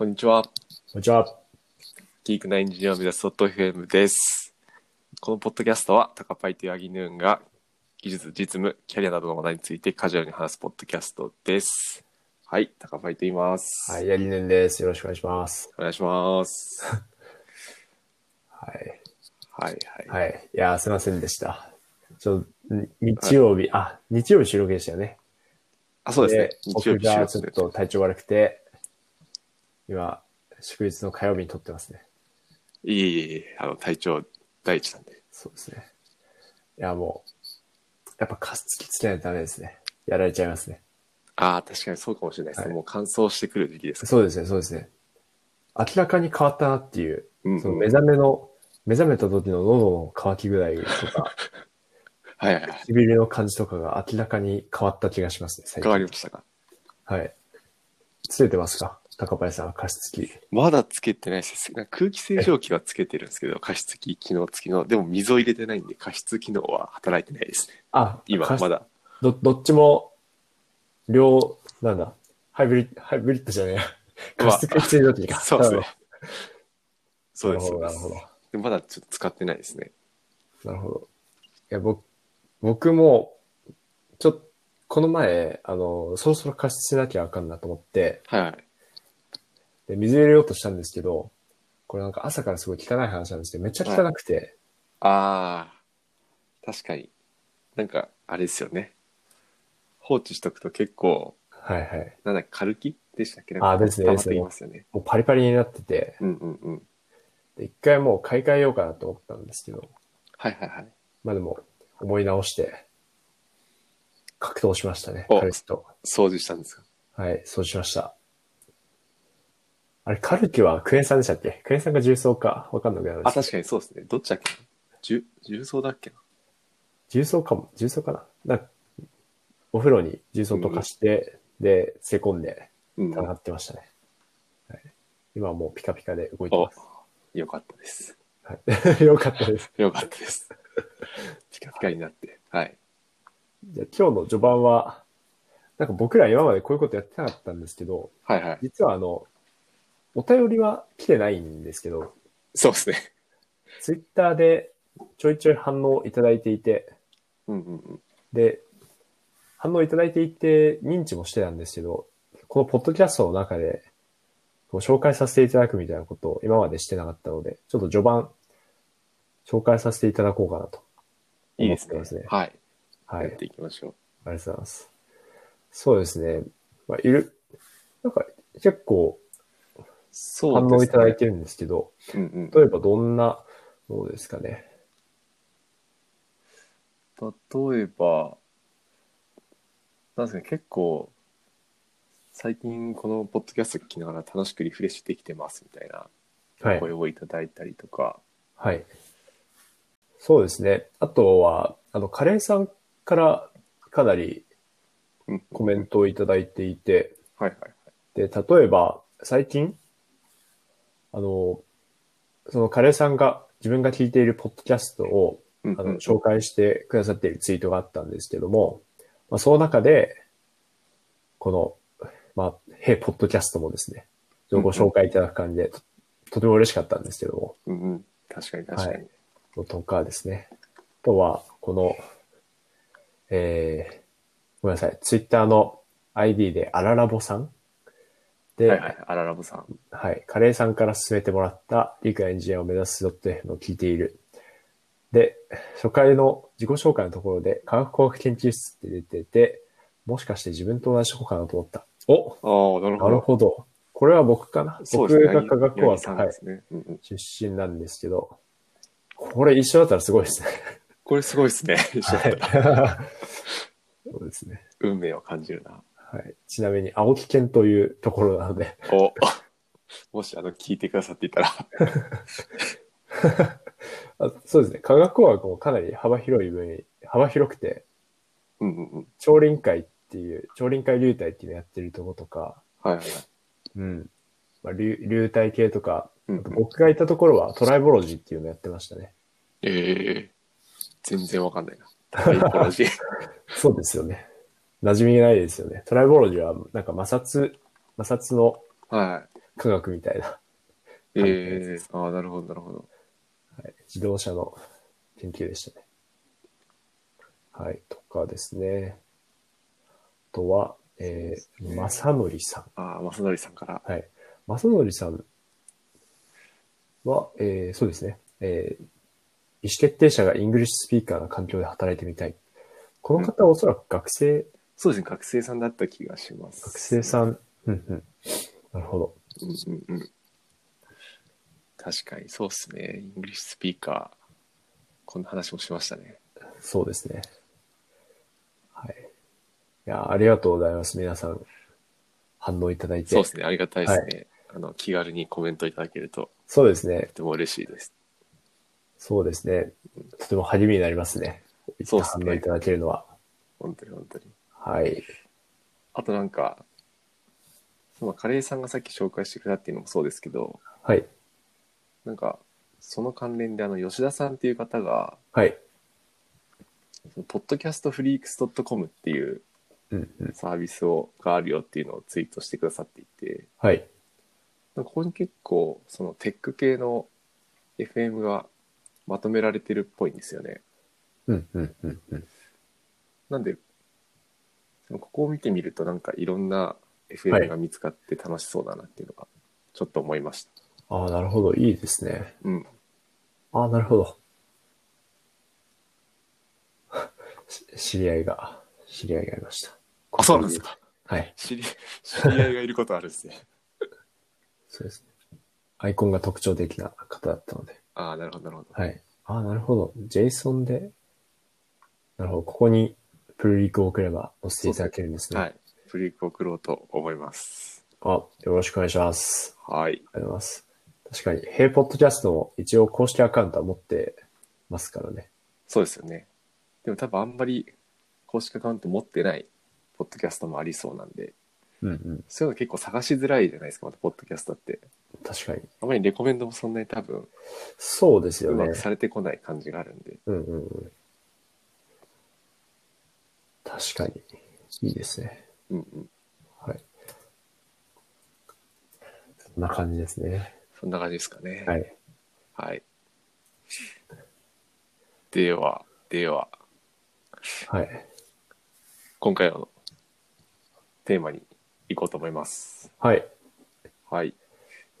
こんにちは。こんにちは。ギークなエンジニアを目指す .fm です。このポッドキャストは、タカパイとヤギヌーンが技術、実務、キャリアなどの話題についてカジュアルに話すポッドキャストです。はい、タカパイと言います。はい、やりねんです。よろしくお願いします。お願いします。はい。はい、はい。はい。いやー、すいませんでした。ちょ、ん日曜日、あ、日曜日収録でしたよね。あ、そうですね。日曜僕日収がちょっ。と体調悪くて、今、祝日の火曜日に撮ってますね。いえいえいえ、あの、体調第一なんで。そうですね。いや、もう、やっぱ加湿器つけないとダメですね。やられちゃいますね。ああ、確かにそうかもしれないですね。はいもう乾燥してくる時期ですかそうですね、そうですね。明らかに変わったなっていう、うんうんその目覚めの、目覚めた時の喉の渇き具合とか、はいはいはい。唇の感じとかが明らかに変わった気がしますね、最変わ近。りましたか？はい。つけてますか？高林さんは加湿器。まだつけてないです。空気清浄機はつけてるんですけど、加湿器機能付きの。でも水を入れてないんで、加湿機能は働いてないですね。あ、今まだ。ど、どっちも、両、なんだ、ハイブリッド、ハイブリッドじゃねえや。加湿器清浄機か。そうですね。そうです。なるほど、でまだちょっと使ってないですね。なるほど。いや、僕、僕も、ちょっと、この前、あの、そろそろ加湿しなきゃあかんなと思って、はいはい。で、水入れようとしたんですけど、これなんか朝からすごい汚い話なんですけど、めっちゃ汚くて、ああ、確かに。なんか、あれですよね。放置しとくと結構、はい、はい、なんだっけ、軽きでしたっけ？なんかあですね溜まってきますよね。もうパリパリになってて、うんうんうん。で一回もう買い替えようかなと思ったんですけど、はいはいはい。まあでも、思い直して、格闘しましたね、お彼氏と。掃除したんですか？はい、そうしました。あれ、カルキはクエン酸でしたっけ？クエン酸が重曹かわかんなくなるあ、確かにそうですね。どっちだっけ？な重重曹だっけな？重曹かも、重曹かななお風呂に重曹とかして、で、漬け込んで、うん。戦ってましたね。はい、今はもうピカピカで動いておます。、よかったです。はい、よかったです。よかったです。ピカピカになって。はい。じゃあ今日の序盤は、なんか僕ら今までこういうことやってなかったんですけど、はいはい。実はあの、お便りは来てないんですけど、そうですね。ツイッターでちょいちょい反応いただいていて、うんうんうん。で、反応いただいていて認知もしてたんですけど、このポッドキャストの中でこう紹介させていただくみたいなことを今までしてなかったので、ちょっと序盤紹介させていただこうかなといいですね。はい。はい。ありやっていきましょう。がとうございます。そうですね。まあ、いる、なんか結構反応いただいてるんですけど、うんうん。例えばどんなものですかね？例えば、なんですかね、結構、最近このポッドキャスト聞きながら楽しくリフレッシュできてますみたいなはい。声をいただいたりとか、はい。そうですね。あとは、あの、カレーさんからかなりうんコメントをいただいていて、はいはいはい。で、例えば、最近、あの、そのカレーさんが自分が聞いているポッドキャストを、あの、紹介してくださっているツイートがあったんですけども、まあ、その中で、この、まあ、へポッドキャストもですね、ご紹介いただく感じで、ととても嬉しかったんですけども、うんうん。確かに確かに。はいとかですね。あとは、この、えー、ごめんなさい、ツイッターの ID でアララボさんで、はいはい。アララボさん。はい。カレーさんから勧めてもらった理科エンジニアを目指す .f を聞いている。で、初回の自己紹介のところで科学工学研究室って出てて、もしかして自分と同じとこかなと思った。おああ、なるほなるど。ほど。これは僕かな、僕そうですね。が科学工学、はいさんで、すね。うんうん。出身なんですけど、これ一緒だったらすごいですね。これすごいですね。一緒だったらはい。そうですね。運命を感じるな。はい。ちなみに、青木県というところなので、お、もしあの、聞いてくださっていたら、あそうですね。科学工学もかなり幅広い分野、幅広くて、うんうんうん。超臨界っていう、超臨界流体っていうのやってるとことか、はいはいはい。うん。まあ、流流体系とか、うんうんあと僕がいたところはトライボロジーっていうのやってましたね。ええ全然わかんないな。タイポロジー。そうですよね。馴染みがないですよね。トライボロジーは、なんか摩擦、摩擦のは科学みたいな、いえああ、なるほど、なるほど。はい、自動車の研究でしたね。はい、とかですね。あとは、えー、正則さん。ああ、正則さんから。はい。正則さんは、えー、そうですね。えー、意思決定者が English speaker な環境で働いてみたい。この方はおそらく学生、そうですね、学生さんだった気がします。学生さん。うんうん。なるほど。うんうんうん。確かに、そうっすね。 English speaker。こんな話もしましたね。そうですね。はい。いや、ありがとうございます。皆さん、反応いただいて。そうですね、ありがたいですね。あの、気軽にコメントいただけると、そうですねと。ても嬉しいです。そうですね。とても励みになりますね。そうですね反応いただけるのは。本当に本当に。はい。あとなんか、そのカレーさんがさっき紹介してくれたっていうのもそうですけど、はい。なんか、その関連であの、吉田さんっていう方が、はい。ポッドキャストフリークス .com っていううんうん。サービスをがあるよっていうのをツイートしてくださっていて、はい。ここに結構そのテック系の FM がまとめられてるっぽいんですよね。うんうんうんうん。なんで、ここを見てみるとなんかいろんなは FM いが見つかって楽しそうだなっていうのがちょっと思いました。ああ、なるほど。いいですね。うん。ああ、なるほど。し 知り合いが、知り合いがいました。あ、そうなんですか。はい。知り、知り合いがいることあるんですね。そうですね。アイコンが特徴的な方だったので。ああ、なるほど、なるほど。はい。ああ、なるほど。JSON で、なるほど。ここにプルリクを送れば載せていただけるんですね。はい。フリークを送ろうと思います。あ、よろしくお願いします。はい。ありがとうございます。確かに、ヘイポッドキャストも一応公式アカウントは持ってますからね。そうですよね。でも多分あんまり公式アカウント持ってないポッドキャストもありそうなんで、うんうん。そういうの結構探しづらいじゃないですか、またポッドキャストって。確かに。あまりレコメンドもそんなに多分そうですよねうまく。されてこない感じがあるんで。うんうんうん。確かに。いいですね。うんうん。はい。そんな感じですね。そんな感じですかね。はい。はい。では、では、はい。今回のテーマに行こうと思います。はい。はい。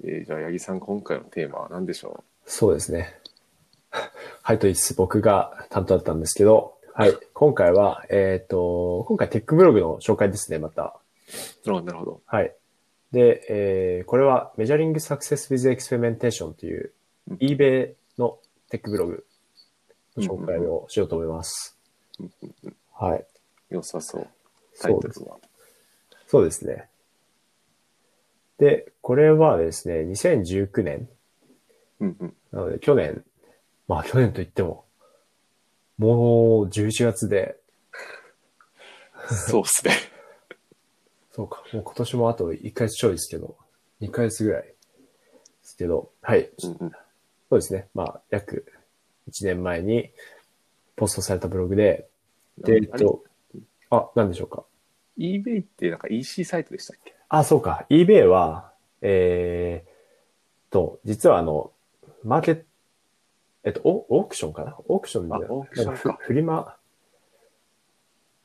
えーじゃあ、八木さん、今回のテーマは何でしょそうですね。はい、と言いつつ僕が担当だったんですけど、はい。今回は、えっ、と、今回テックブログの紹介ですね、また。うなるほど、なるほど。はい。で、えーこれは Measuring Success with Experimentation といううん eBay のテックブログの紹介をしようと思います。うんうんうんはい。良さそう。タイそうですトルは。そうですね。で、これはですね、2019年、うんうん。なので去年、まあ去年といっても、もう11月で、そうっすね。そうか、もう今年もあと1ヶ月ちょいですけど、2ヶ月ぐらいですけど、はい。うんうん。そうですね。まあ、約1年前にポストされたブログで、で、えっと、あ、なんでしょうか。eBay ってなんか EC サイトでしたっけ？あ、そうか。eBay は、えー、と、実はあの、マーケット、えっと、オオークションかな？オークションで、あオークションかフフリマ、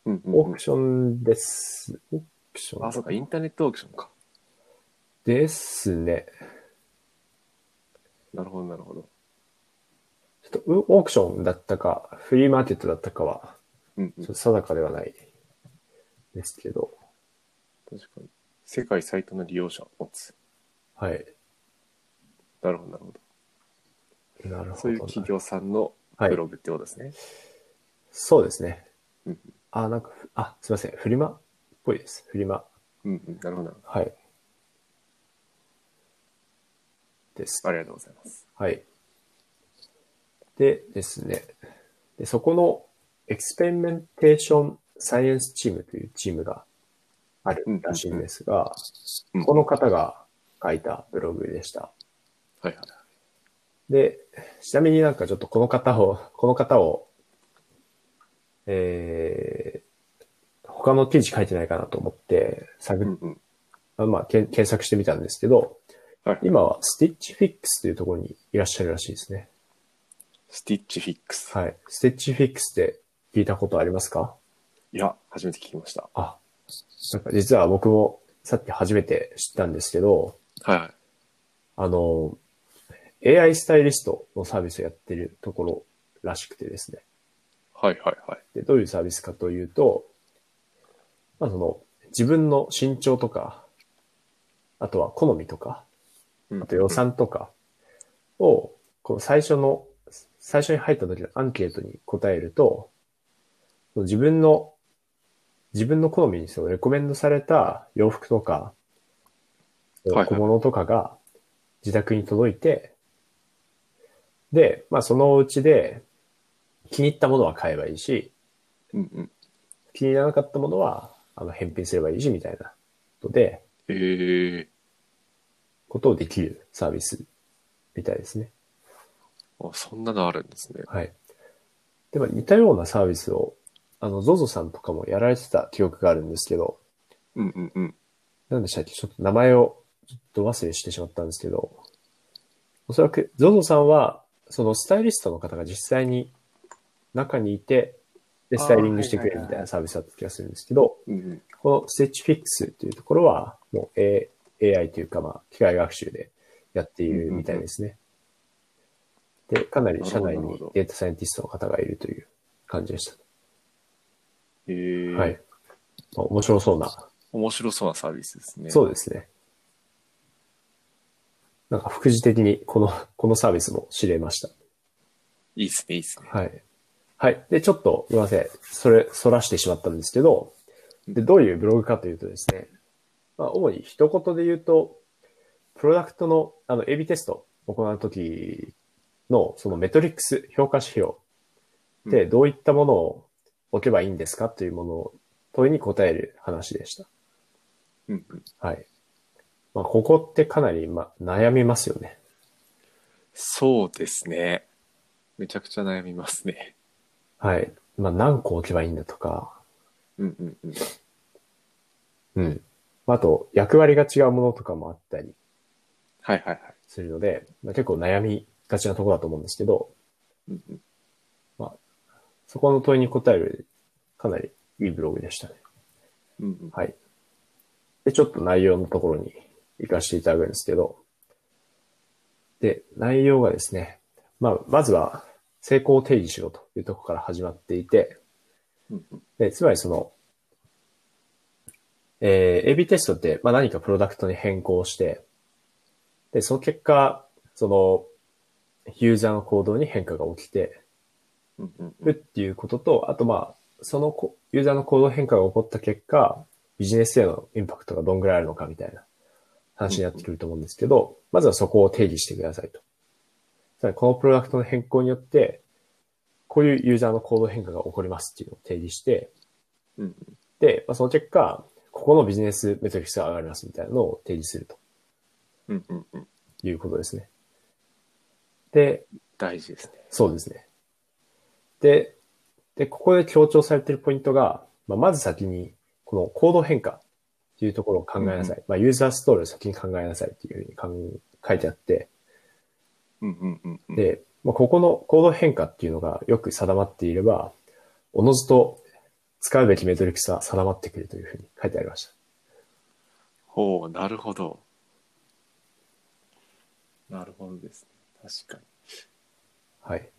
うんうん、うんオーク。ションです。オークションあ、そうか、インターネットオークションか。ですね。なるほど、なるほど。ちょっとうオークションだったか、フリーマーケットだったかは、うんっ。と定かではないですけど、確かに。世界最多の利用者を持つ。はい。なるほど、なるほど。なるほど。そういう企業さんのはいブログってことですね。そうですねうん。あ、なんか、あ、すいません。フリマっぽいです。フリマ。うんうん。なるほど、はい。ですど。。ありがとうございます。はい。でですね。で、そこの experimentation science team というチームがあるらしいんですが、うんこの方が書いたブログでした。はいはい。で、ちなみになんかちょっとこの方を、この方を、えー、他の記事書いてないかなと思って探っうんうん。あまあ、検索してみたんですけど、はい。今はスティッチフィックスというところにいらっしゃるらしいですね。スティッチフィックス。はい。スティッチフィックスって聞いたことありますか？いや、初めて聞きました。あ、なんか実は僕もさっき初めて知ったんですけど、はいはい。あの、AI スタイリストのサービスをやってるところらしくてですね。はいはいはい。で、どういうサービスかというと、まあその、自分の身長とか、あとは好みとか、うんあと予算とかを、この最初の、最初に入った時のアンケートに答えると、自分の、自分の好みにそのレコメンドされた洋服とか、小物とかが自宅に届いて、で、まあそのうちで気に入ったものは買えばいいし、うんうん。気に入らなかったものは、あの、返品すればいいし、みたいなことで、ええことをできるサービスみたいですね。あ、そんなのあるんですね。はい。でも似たようなサービスを、あの、ZOZO さんとかもやられてた記憶があるんですけど、うんうんうん。なんでしたっけ？ちょっと名前をちょっと忘れしてしまったんですけど、おそらく ZOZO さんは、そのスタイリストの方が実際に中にいて、で、スタイリングしてくれるみたいなサービスだった気がするんですけど。このステッチフィックスっていうところは、もう A- AI というか、まあ、機械学習でやっているみたいですね。で、かなり社内にデータサイエンティストの方がいるという感じでした。ええはい。まあ面白そうな。面白そうなサービスですね。そうですね。なんか、副次的にこの、このサービスも知れました。いいっすね、いいっすね。はい。はい。で、ちょっと、すみません。それ、そらしてしまったんですけど、で、どういうブログかというとですね、まあ、主に一言で言うと、プロダクトの、あの、AB テストを行うときの、そのメトリックス、評価指標で、どういったものを置けばいいんですかというものを問いに答える話でした。うんうん。はい。まあ、ここってかなり、ま、悩みますよね。そうですね。めちゃくちゃ悩みますね。はい。まあ、何個置けばいいんだとか、うんうんうん。うん。あと、役割が違うものとかもあったりはいはいはい。するので、まあ、結構悩みがちなところだと思うんですけど、うんうん。そこの問いに答える、かなりいいブログでしたね。うんうん。はい。で、ちょっと内容のところに行かせていただくんですけど、で、内容がですね、まあ、まずは、成功を定義しろというところから始まっていて、で、つまりその、えー、AB テストって、まあ、何かプロダクトに変更して、で、その結果、その、ユーザーの行動に変化が起きてるっていうことと、あとまあ、そのこユーザーの行動変化が起こった結果、ビジネスへのインパクトがどんぐらいあるのかみたいな話になってくると思うんですけど、まずはそこを定義してくださいと。つまりこのプロダクトの変更によって、こういうユーザーの行動変化が起こりますっていうのを提示して。で、まあ、その結果、ここのビジネスメトリックスが上がりますみたいなのを提示するとうんうんうん。いうことですね。で、大事ですね。そうですね。で、で、ここで強調されているポイントが、まあ、まず先に、この行動変化っていうところを考えなさい。まあ、ユーザーストーリーを先に考えなさいっていうふうに考え書いてあって、うんうんうんうん。で、まあ、ここの行動変化っていうのがよく定まっていれば、おのずと使うべきメトリックスは定まってくるというふうに書いてありました。ほう、なるほど。なるほどですね。確かに。はい。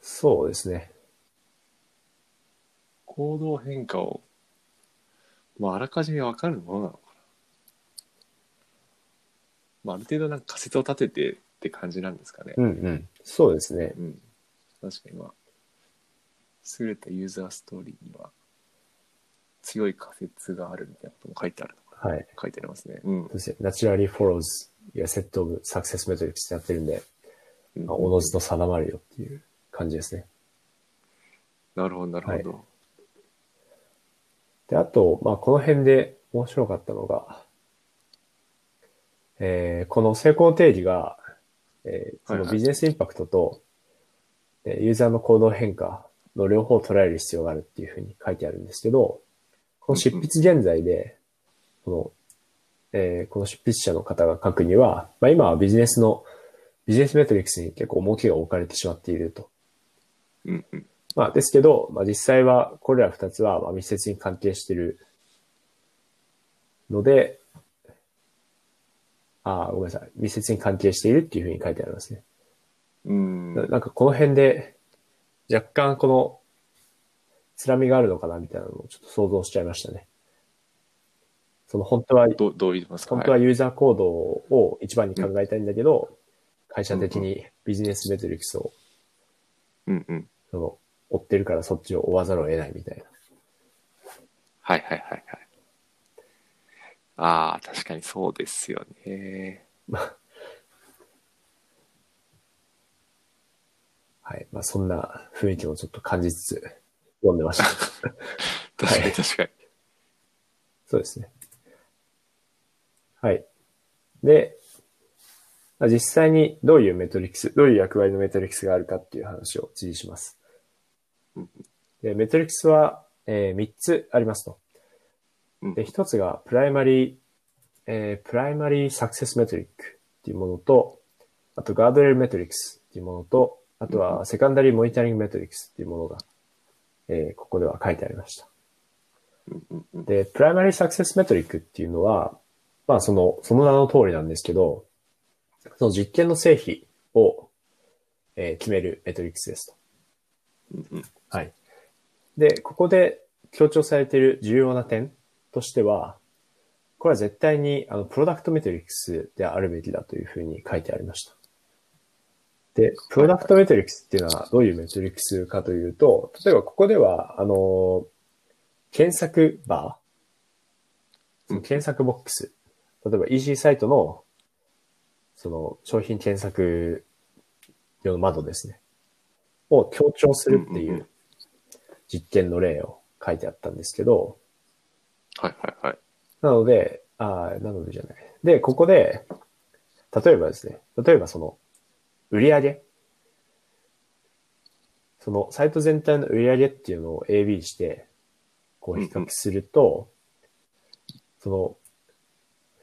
そうですね。行動変化を、まあ、あらかじめわかるものなのかな。まあ、ある程度なんか仮説を立ててって感じなんですかね。うんうん。そうですね。うん。確かにまあ、優れたユーザーストーリーには、強い仮説があるみたいなことも書いてあるのかはい。な。書いてありますね。うんそう。ですね。naturally follows your set of success metrics ってやってるんで、うんまあおのずと定まるよっていう感じですね。なるほど、なるほど。で、あと、まあ、この辺で面白かったのが、えーこの成功定義が、えーそはいはいのビジネスインパクトと、えーユーザーの行動変化の両方を捉える必要があるっていうふうに書いてあるんですけど、この執筆現在で、このえーこの執筆者の方が書くには、まあ、今はビジネスの、ビジネスメトリックスに結構重きが置かれてしまっていると。うんうん。まあ、ですけど、まあ、実際はこれら二つはまあ密接に関係しているので、あーごめんなさい。密接に関係しているっていうふうに書いてありますね。うん。ななんかこの辺で、若干この、つらみがあるのかなみたいなのをちょっと想像しちゃいましたね。その本当は、どう、どう言いますか？本当はユーザーコードを一番に考えたいんだけど、会社的にビジネスメトリックスを、うんうん。その、追ってるからそっちを追わざるを得ないみたいな。はいはいはいはい。ああ、確かにそうですよね。はい。まあそんな雰囲気もちょっと感じつつ読んでました。確かに確かに。そうですね。はい。で、まあ実際にどういうメトリックス、どういう役割のメトリックスがあるかっていう話を次しますうん。で、メトリックスは、え3つありますと。うんで、1つがプライマリー、えープライマリーサクセスメトリックっていうものと、あとガードレールメトリックスっていうものと、あとはセカンダリーモニタリングメトリックスっていうものが、えーここでは書いてありました。で、プライマリーサクセスメトリックっていうのは、まあその、その名の通りなんですけど、その実験の成否を、えー決めるメトリックスですと。はい。で、ここで強調されている重要な点としては、これは絶対にあのプロダクトメトリックスであるべきだというふうに書いてありました。で、プロダクトメトリックスっていうのはどういうメトリックスかというと、例えばここでは、あの、検索バー、検索ボックス、例えば EC サイトの、その商品検索用の窓ですね。を強調するっていう実験の例を書いてあったんですけど、はいはいはい。なので、あーなのでじゃない。で、ここで、例えばですね、例えばその、売り上げ。その、サイト全体の売り上げっていうのを AB して、こう比較すると、その、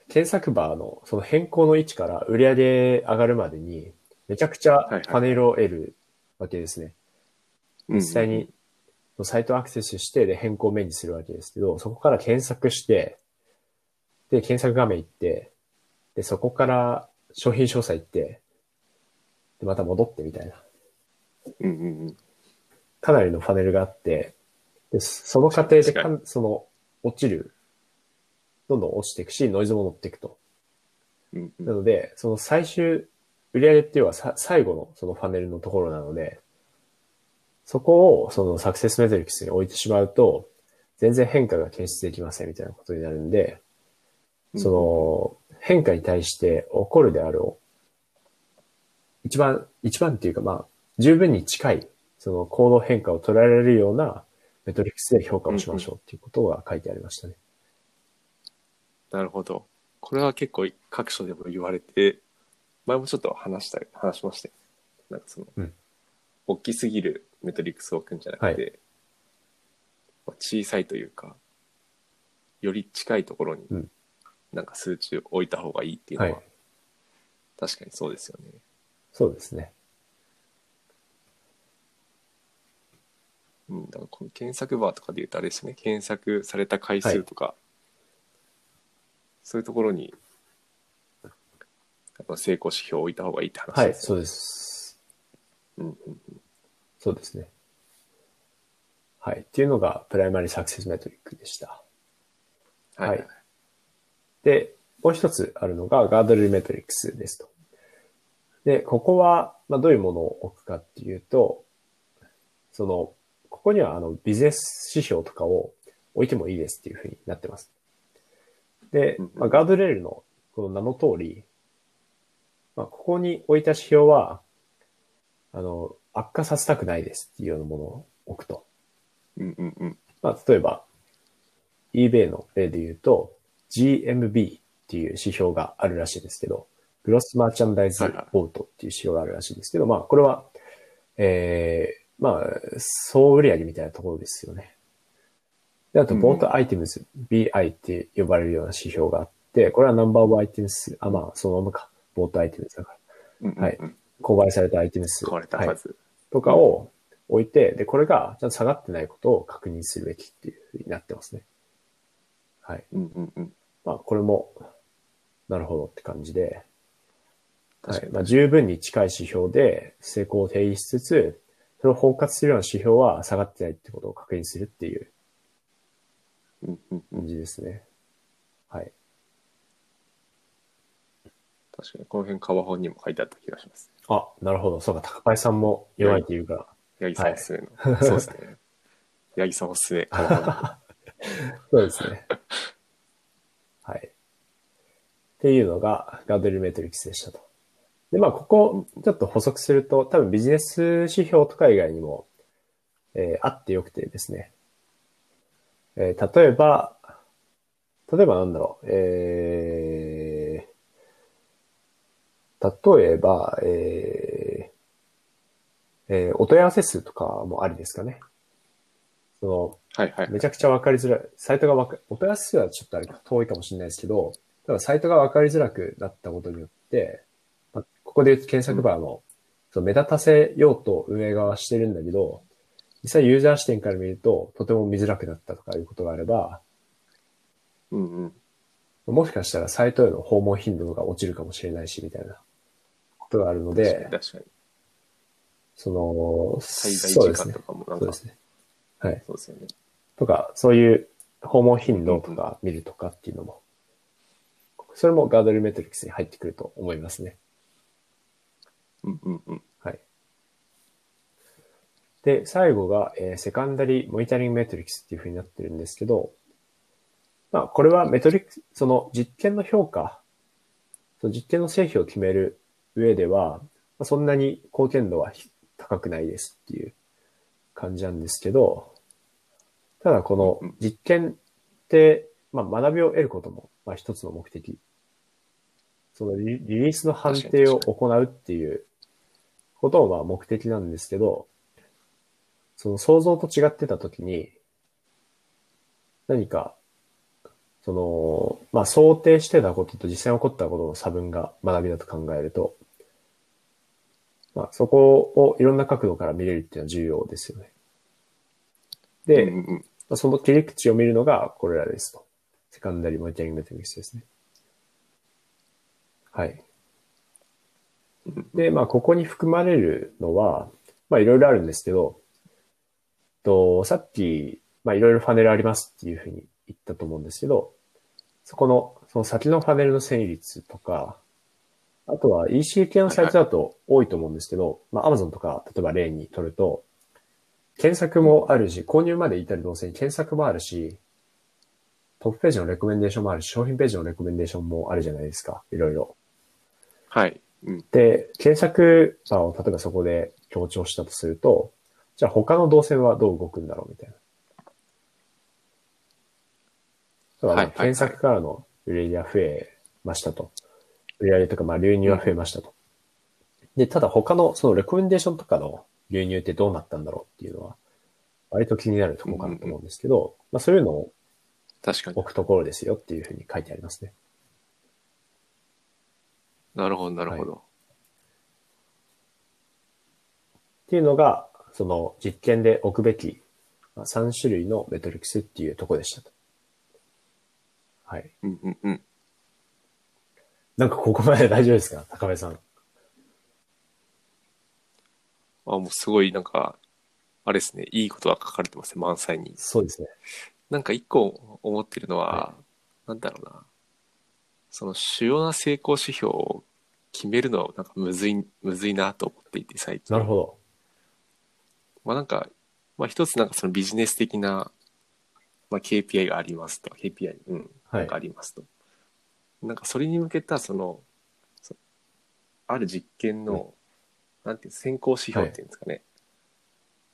検索バーのその変更の位置から売り上げ上がるまでに、めちゃくちゃはいはいパネルを得るわけですね。うんうん実際に、サイトアクセスして、で、変更を目にするわけですけど、そこから検索して、で、検索画面行って、で、そこから商品詳細行って、で、また戻ってみたいな。うんうんうん。かなりのパネルがあって、で、その過程で確かかん、その、落ちる、どんどん落ちていくし、ノイズも乗っていくと。うんうんなので、その最終、売り上げっていうのはさ最後のそのパネルのところなので、そこをそのサクセスメトリックスに置いてしまうと、全然変化が検出できませんみたいなことになるんで、その変化に対して起こるであろう、一番、一番っていうかまあ、十分に近い、その行動変化を捉えられるようなメトリックスで評価をしましょうっていうことが書いてありましたね。なるほど。これは結構各所でも言われて、前もちょっと話した、話しましたよ。なんかその、うん大きすぎるメトリックスを置くんじゃなくて、まあ小さいというか、より近いところにうん、なんか数値を置いた方がいいっていうのは、はい確かにそうですよね。そうですね。うん、だからこの検索バーとかで言うとあれですね、検索された回数とか、そういうところに、成功指標を置いた方がいいって話はい、ですそうです。うんうんそうですね。はい。っていうのがプライマリーサクセスメトリックでした。はい。はいで、もう一つあるのがガードレールメトリックスですと。で、ここは、まあ、どういうものを置くかっていうと、その、ここにはあのビジネス指標とかを置いてもいいですっていうふうになってます。でまあ、ガードレールのこの名の通り、まあ、ここに置いた指標は、あの、悪化させたくないですっていうようなものを置くと。うんうんうん。まあ、例えば、eBay の例で言うと、GMB っていう指標があるらしいですけど、グロスマーチャンダイズボートっていう指標があるらしいですけど、まあ、これは、ええまあ、総売上みたいなところですよね。で、あと、うんボートアイテムズ、BI って呼ばれるような指標があって、これはナンバーオブアイテム数、あ、まあ、そのままか。ボートアイテム数だから。うんうんうんはい購買されたアイテム数。買われたはい数。とかを置いて、で、これがちゃんと下がってないことを確認するべきっていうふうになってますね。はい。うんうんうん。まあ、これも、なるほどって感じで、はい。まあ、十分に近い指標で成功を定義しつつ、それを包括するような指標は下がってないってことを確認するっていう感じですね。はい。確かに、この辺、カバ本にも書いてあった気がします。あ、なるほど。そうか、高林さんも弱いって言うから。八木さんおすすめの。そうですね。八木さんおすすめ。そうですね。はい。っていうのがガードルメトリックスでしたと。で、まあ、ここ、ちょっと補足すると、多分ビジネス指標とか以外にも、えーあってよくてですね。えー例えば、例えばなんだろう、えー、例えば、えーえーお問い合わせ数とかもありですかね。その、はいはい。めちゃくちゃわかりづらい。サイトがわか、お問い合わせ数はちょっとあれ遠いかもしれないですけど、ただサイトがわかりづらくなったことによって、まあ、ここで言うと検索バーの、その目立たせようと運営側はしてるんだけど、実際ユーザー視点から見ると、とても見づらくなったとかいうことがあれば、うんうん。もしかしたらサイトへの訪問頻度が落ちるかもしれないし、みたいなことがあるので、確かに。その、滞在そうですね時間と。かもなんか、そうですね。はい。そうですよね。とか、そういう訪問頻度とか見るとかっていうのも、それもガードルメトリックスに入ってくると思いますね。うんうんうん。はい。で、最後が、えーセカンダリーモニタリングメトリックスっていう風になってるんですけど、まあ、これはメトリックス、その実験の評価、その実験の成否を決める上では、まあ、そんなに貢献度はひ高くないですっていう感じなんですけど、ただこの実験って、まあ、学びを得ることも、まあ、一つの目的。そのリリリースの判定を行うっていうこともまあ目的なんですけど、その想像と違ってたときに、何か、その、まあ想定してたことと実際に起こったことの差分が学びだと考えると、まあそこをいろんな角度から見れるっていうのは重要ですよね。で、うんうんまあその切り口を見るのがこれらですと。セカンダリーモニタリングメトリックスですね。はい。うんで、まあ、ここに含まれるのは、まあ、いろいろあるんですけど、と、さっき、まあ、いろいろファネルありますっていうふうに言ったと思うんですけど、そこの、その先のファネルの遷移率とか、あとは EC 系のサイトだと多いと思うんですけど、まあ、Amazon とか、例えば例に取ると、検索もあるし、購入まで至る動線に検索もあるし、トップページのレコメンデーションもあるし、商品ページのレコメンデーションもあるじゃないですか。いろいろ。はい。うん。で、検索バーを例えばそこで強調したとすると、じゃあ他の動線はどう動くんだろうみたいな。はい検索からの売り上げが増えましたと。売り上げとかまあ流入が増えましたと。で、ただ他のそのレコメンデーションとかの流入ってどうなったんだろうっていうのは、割と気になるところかなと思うんですけど、まあそういうのを確かに。置くところですよっていうふうに書いてありますね。なるほど、なるほど。っていうのが、その実験で置くべきまあ3種類のメトリックスっていうところでしたと。はい。うんうんうん。なんかここまで大丈夫ですか？高部さん。あ、もうすごいなんか、あれですね、いいことが書かれてますね、満載に。そうですね。なんか一個思ってるのは、はなんだろうな。その主要な成功指標を決めるのはなんかむずい、むずいなと思っていて最近。なるほど。まあなんか、まあ一つなんかそのビジネス的な、まあ KPI がありますと。KPI、うん。はいなんかありますと。なんかそれに向けたその、そある実験の、なんていう先行指標っていうんですかね。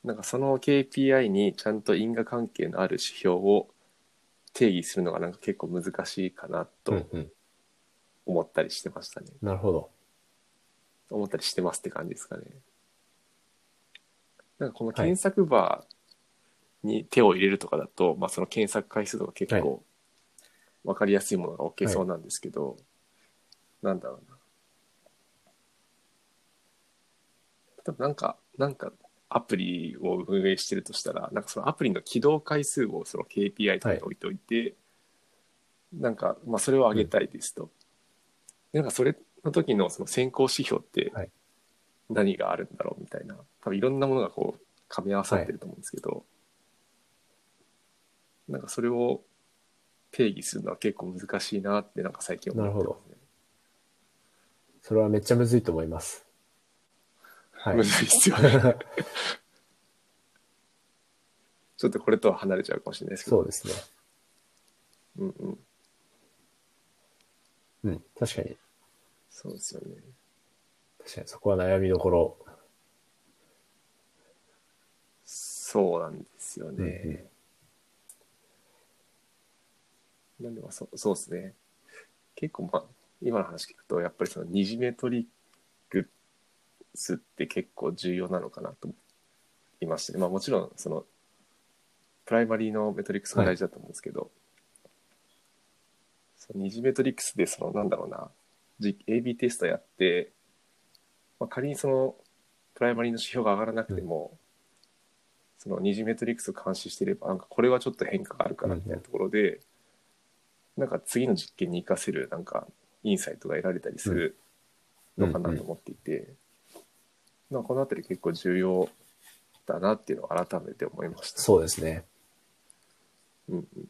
なんかその KPI にちゃんと因果関係のある指標を定義するのがなんか結構難しいかなうんとうん。思ったりしてましたね。なるほど。思ったりしてますって感じですかね。なんかこの検索バーに手を入れるとかだと、まあその検索回数とか結構、はい分かりやすいものが置けそうなんですけど、なんだろうな。多分なんか、なんかアプリを運営してるとしたら、なんかそのアプリの起動回数をその KPI とかに置いておい。て、なんか、まあそれを上げたいですと。でなんかそれの時のその先行指標ってはい。何があるんだろうみたいな、多分いろんなものがこう、噛み合わさってると思うんですけど、なんかそれを定義するのは結構難しいなってなんか最近思ってますね。それはめっちゃむずいと思います。はいむ。ずいっすよね。ちょっとこれとは離れちゃうかもしれないですけど。そうですね。うんうん。うん。確かに、そうですよね。確かにそこは悩みどころ。そうなんですようんうんね。なんでもそそうですね。結構まあ、今の話聞くと、やっぱりその二次メトリックスって結構重要なのかなと思いまして、まあもちろんその、 primary の metrics が大事だと思うんですけど、その二次 metrics でそのなんだろうな、じ AB テストやって、まあ、仮にその primary の指標が上がらなくても、その二次 metrics を監視していれば、なんかこれはちょっと変化があるかなみたいなところで、なんか次の実験に活かせるなんかインサイトが得られたりするのかなと思っていて、まあこのあたり結構重要だなっていうのを改めて思いました。そうですね。うんうん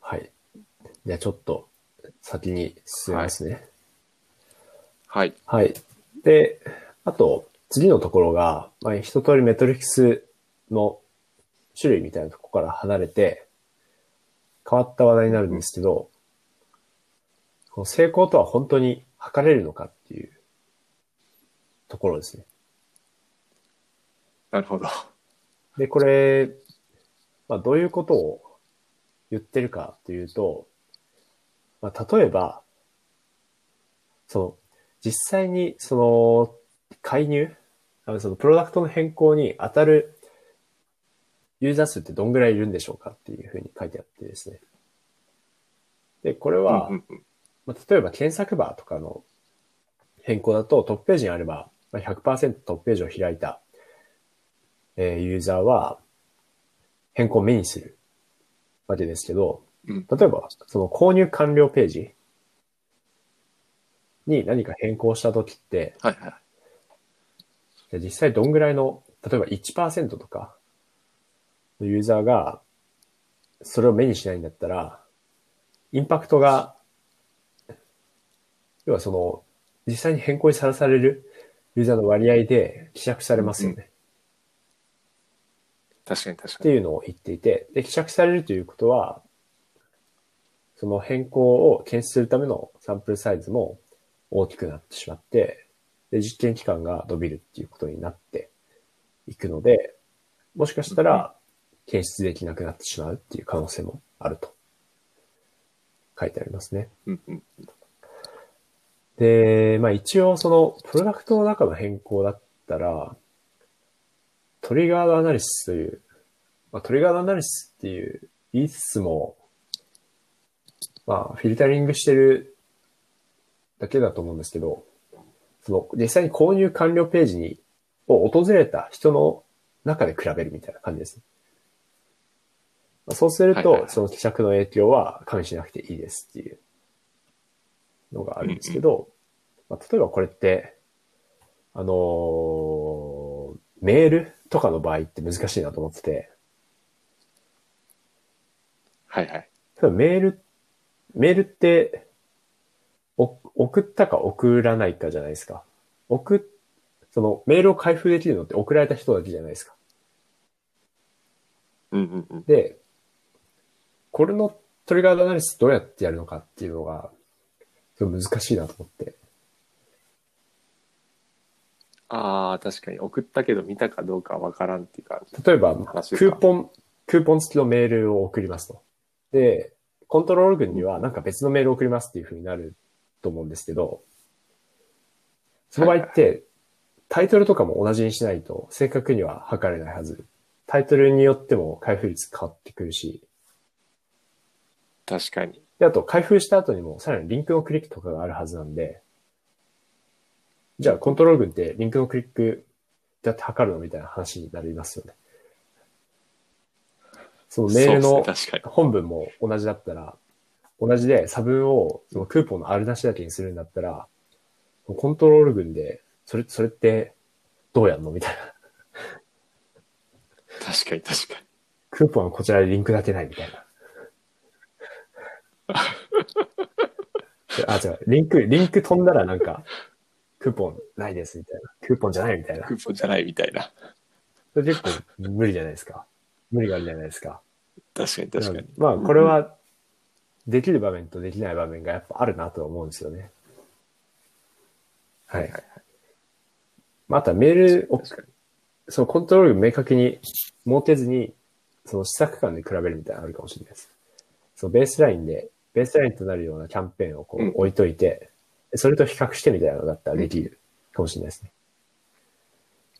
はい。じゃあちょっと先に進めますね。はい。はい。で、あと、次のところが、まあ、一通りメトリックスの種類みたいなところから離れて、変わった話題になるんですけど、この成功とは本当に測れるのかっていうところですね。なるほど。で、これ、まあ、どういうことを言ってるかというと、まあ、例えば、その、実際に、その、介入、あのその、プロダクトの変更に当たるユーザー数ってどんぐらいいるんでしょうかっていうふうに書いてあってですね。で、これは、まあ、例えば検索バーとかの変更だとトップページにあればまあ100%トップページを開いた、えーユーザーは変更を目にするわけですけど、うん例えばその購入完了ページに何か変更したときって、はいはい。実際どんぐらいの、例えば1%とかのユーザーがそれを目にしないんだったら、インパクトが、要はその、実際に変更にさらされるユーザーの割合で希釈されますよね。確かに確かに。っていうのを言っていて、で、希釈されるということは、その変更を検出するためのサンプルサイズも大きくなってしまって、で、実験期間が伸びるっていうことになっていくので、もしかしたら検出できなくなってしまうっていう可能性もあると書いてありますね。うんうん。で、まあ一応そのプロダクトの中の変更だったら、トリガードアナリシスという、まあ、トリガードアナリシスっていう言いつつも、まあフィルタリングしてるだけだと思うんですけど、その実際に購入完了ページに、を訪れた人の中で比べるみたいな感じです。まあ、そうすると、その希釈の影響は加味しなくていいですっていうのがあるんですけど、まあ、例えばこれって、あのーメールとかの場合って難しいなと思ってて、はいはい。例えばメール、メールって、お送ったか送らないかじゃないですか。送っ、そのメールを開封できるのって送られた人だけじゃないですか。うんうんうん。で、これのトリガードアナリシスどうやってやるのかっていうのが、すごい難しいなと思って。ああ、確かに。送ったけど見たかどうかわからんっていう感じ。例えば、クーポン、クーポン付きのメールを送りますと。で、コントロール群にはなんか別のメールを送りますっていう風になると思うんですけど、その場合って、タイトルとかも同じにしないと正確には測れないはずタイトルによっても開封率変わってくるし、確かに。で、あと開封した後にもさらにリンクのクリックとかがあるはずなんで、じゃあコントロール群ってリンクのクリックどうやって測るのみたいな話になりますよね。そのメールの本文も同じだったら、同じで差分をそのクーポンのあるなしだけにするんだったら、コントロール群で、それ、それってどうやんのみたいな。に。確かに確かに。クーポンはこちらでリンクだけないみたいな。あ、違う。リンク、リンク飛んだらなんか、クーポンないですみたいな。クーポンじゃないみたいなク。ーポンじゃないみたいな。それ結構無理じゃないですか。無理があるじゃないですか。確かに確かに。まあ、これは、できる場面とできない場面がやっぱあるなとは思うんですよね。はい。まあ、あとはメールを。そのコントロールを明確に設けずに、その施策間で比べるみたいなのあるかもしれないです。そのベースラインで、ベースラインとなるようなキャンペーンをこうんう置いといて、それと比較してみたいなのだったらできるかもしれないですね。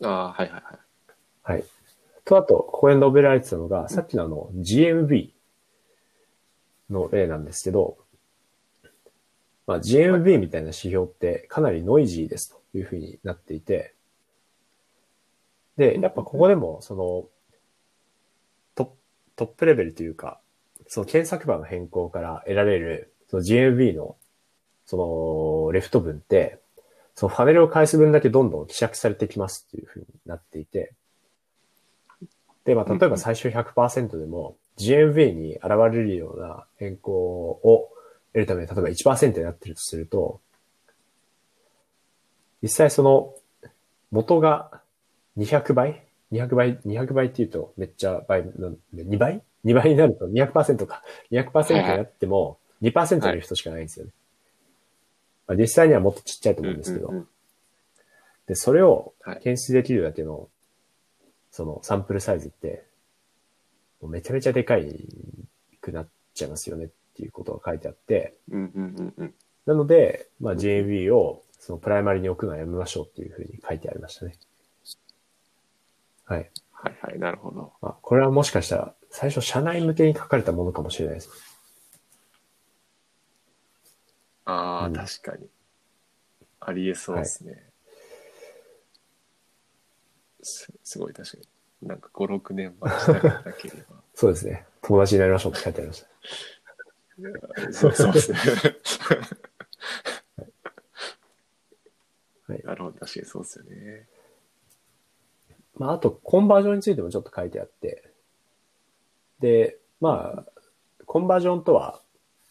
ああ、はいはいはい。はい。と、あと、ここで述べられてたのが、さっきのあの、GMB の例なんですけど、まあ、GMB みたいな指標ってかなりノイジーですというふうになっていて、で、やっぱここでも、その、トップレベルというか、その検索バーの変更から得られる、その GMB の、その、レフト分って、そのファネルを返す分だけどんどん希釈されてきますっていうふうになっていて、で、まあ、例えば最初100%でも、GMV に現れるような変更を得るために、例えば1%になってるとすると、実際その、元が200倍 ?200 倍 ?200 倍って言うとめっちゃ倍なんで、2倍？?2 倍になると200%か。200%になっても2%いる人しかないんですよね。まあ、実際にはもっとちっちゃいと思うんですけど。うんうんうんで、それをはい検出できるだけの、そのサンプルサイズって、めちゃめちゃでかいくなっちゃいますよねっていうことが書いてあって、うんうんうんうん。なので、まあ JB をそのプライマリに置くのはやめましょうっていうふうに書いてありましたね。はい。はいはい、なるほど。まあ、これはもしかしたら最初社内向けに書かれたものかもしれないです。ああ、うん確かに。ありえそうですね。すすごい確かに。なんか5、6年前したくなければ。そうですね。友達になりましょうって書いてありました。そうそうですね。はいなるほど、確かにそうですよね。まあ、あと、コンバージョンについてもちょっと書いてあって、で、まあ、コンバージョンとは、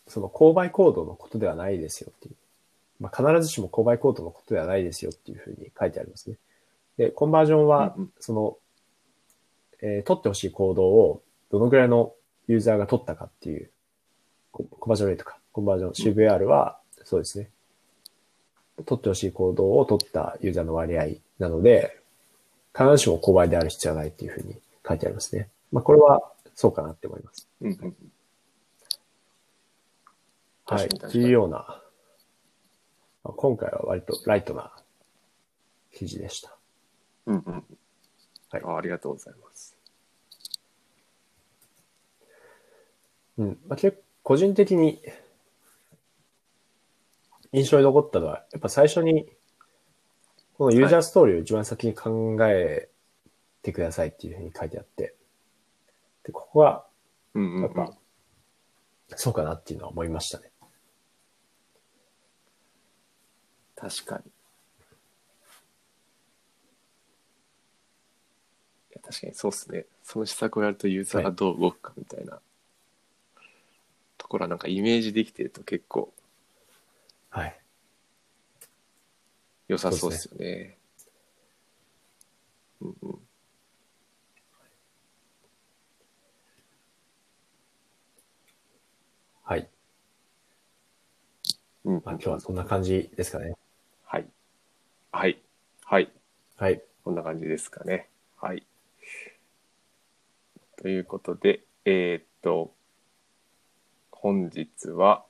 その購買行動のことではないですよっていう。まあ、必ずしも購買行動のことではないですよっていうふうに書いてありますね。で、コンバージョンはその、えー取ってほしい行動をどのぐらいのユーザーが取ったかっていう、ココンバージョンレートか、コンバージョン、CVR は、そうですね。取ってほしい行動を取ったユーザーの割合なので、必ずしも購買である必要はないっていうふうに書いてありますね。まあ、これはそうかなって思います。うんうん。はい。確かに確かにっていうような、まあ今回は割とライトな記事でした。うんうん。はいあありがとうございます。うん。まあ、結構個人的に印象に残ったのは、やっぱ最初に、このユーザーストーリーを一番先に考えてくださいっていうふうに書いてあって、で、ここは。やっぱ、そうかなっていうのは思いましたね。確かに。いや確かにそうっすね。その施策をやるとユーザーがどう動くかみたいな、ところはなんかイメージできてると結構はい。良さそうですよね。うんうん。はい。うんうんまあ、今日はそんな感じですかね。はい。はい。はい。はい。こんな感じですかね。はい。ということで、えーっと、本日は、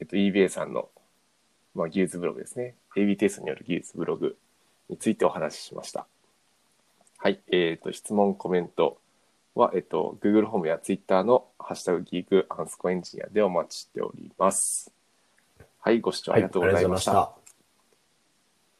えっと、eBay さんの、まあ、技術ブログですね。AB テストによる技術ブログについてお話ししました。はい。えーっと、質問、コメント、は、えっと、Google ホームや Twitter のハッシュタグギークアンスコエンジニアでお待ちしております。はい、ご視聴ありがとうございました。はい